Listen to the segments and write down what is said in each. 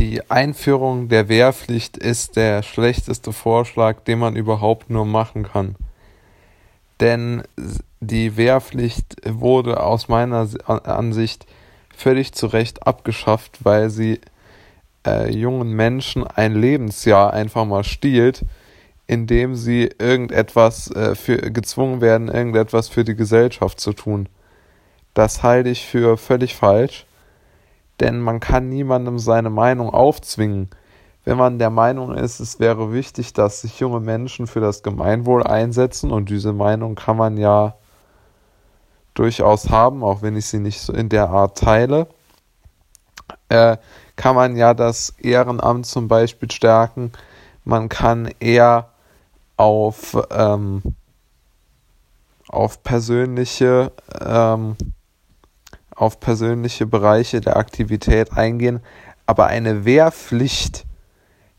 Die Einführung der Wehrpflicht ist der schlechteste Vorschlag, den man überhaupt nur machen kann. Denn die Wehrpflicht wurde aus meiner Ansicht völlig zu Recht abgeschafft, weil sie äh, jungen Menschen ein Lebensjahr einfach mal stiehlt, indem sie irgendetwas äh, für gezwungen werden, irgendetwas für die Gesellschaft zu tun. Das halte ich für völlig falsch denn man kann niemandem seine Meinung aufzwingen. Wenn man der Meinung ist, es wäre wichtig, dass sich junge Menschen für das Gemeinwohl einsetzen, und diese Meinung kann man ja durchaus haben, auch wenn ich sie nicht so in der Art teile, äh, kann man ja das Ehrenamt zum Beispiel stärken. Man kann eher auf, ähm, auf persönliche ähm, auf persönliche Bereiche der Aktivität eingehen, aber eine Wehrpflicht,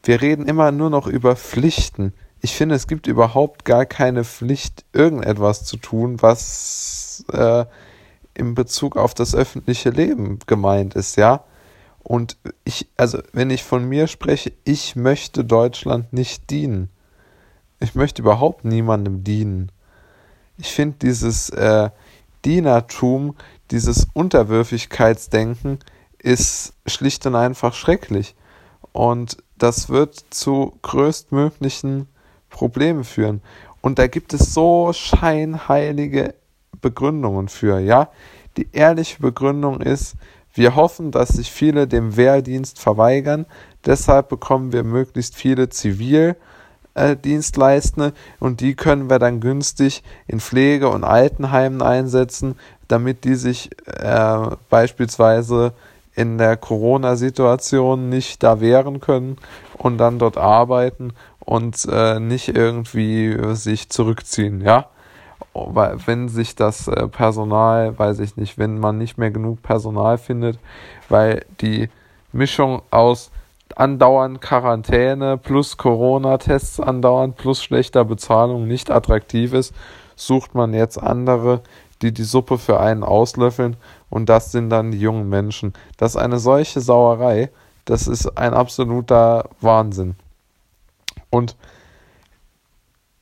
wir reden immer nur noch über Pflichten. Ich finde, es gibt überhaupt gar keine Pflicht, irgendetwas zu tun, was äh, in Bezug auf das öffentliche Leben gemeint ist, ja. Und ich, also wenn ich von mir spreche, ich möchte Deutschland nicht dienen. Ich möchte überhaupt niemandem dienen. Ich finde dieses äh, Dienertum, dieses Unterwürfigkeitsdenken ist schlicht und einfach schrecklich. Und das wird zu größtmöglichen Problemen führen. Und da gibt es so scheinheilige Begründungen für, ja. Die ehrliche Begründung ist, wir hoffen, dass sich viele dem Wehrdienst verweigern, deshalb bekommen wir möglichst viele Zivildienstleistende und die können wir dann günstig in Pflege- und Altenheimen einsetzen, damit die sich äh, beispielsweise in der Corona-Situation nicht da wehren können und dann dort arbeiten und äh, nicht irgendwie sich zurückziehen, ja. Weil wenn sich das äh, Personal, weiß ich nicht, wenn man nicht mehr genug Personal findet, weil die Mischung aus andauernd Quarantäne plus Corona-Tests andauernd plus schlechter Bezahlung nicht attraktiv ist, sucht man jetzt andere, die die Suppe für einen auslöffeln und das sind dann die jungen Menschen. Das ist eine solche Sauerei, das ist ein absoluter Wahnsinn. Und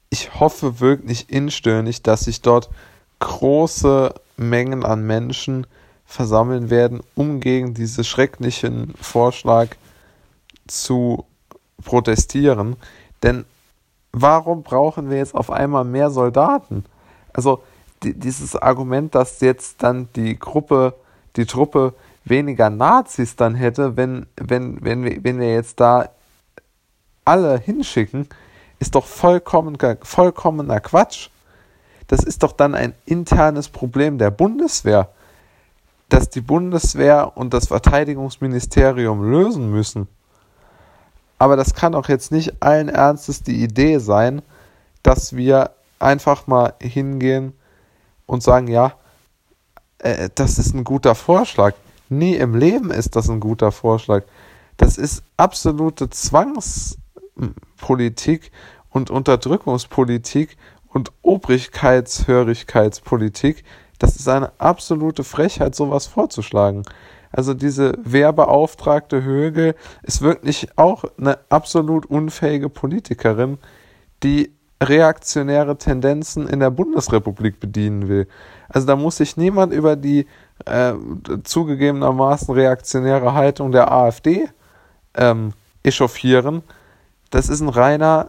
ich hoffe wirklich inständig, dass sich dort große Mengen an Menschen versammeln werden, um gegen diesen schrecklichen Vorschlag zu protestieren. Denn warum brauchen wir jetzt auf einmal mehr Soldaten? Also die, dieses Argument, dass jetzt dann die Gruppe, die Truppe weniger Nazis dann hätte, wenn, wenn, wenn, wir, wenn wir jetzt da alle hinschicken, ist doch vollkommen, vollkommener Quatsch. Das ist doch dann ein internes Problem der Bundeswehr, das die Bundeswehr und das Verteidigungsministerium lösen müssen. Aber das kann doch jetzt nicht allen Ernstes die Idee sein, dass wir einfach mal hingehen und sagen, ja, äh, das ist ein guter Vorschlag. Nie im Leben ist das ein guter Vorschlag. Das ist absolute Zwangspolitik und Unterdrückungspolitik und Obrigkeitshörigkeitspolitik. Das ist eine absolute Frechheit, sowas vorzuschlagen. Also diese Wehrbeauftragte Högel ist wirklich auch eine absolut unfähige Politikerin, die reaktionäre Tendenzen in der Bundesrepublik bedienen will. Also da muss sich niemand über die äh, zugegebenermaßen reaktionäre Haltung der AfD ähm, echauffieren. Das ist ein reiner,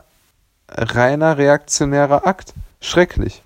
reiner reaktionärer Akt. Schrecklich.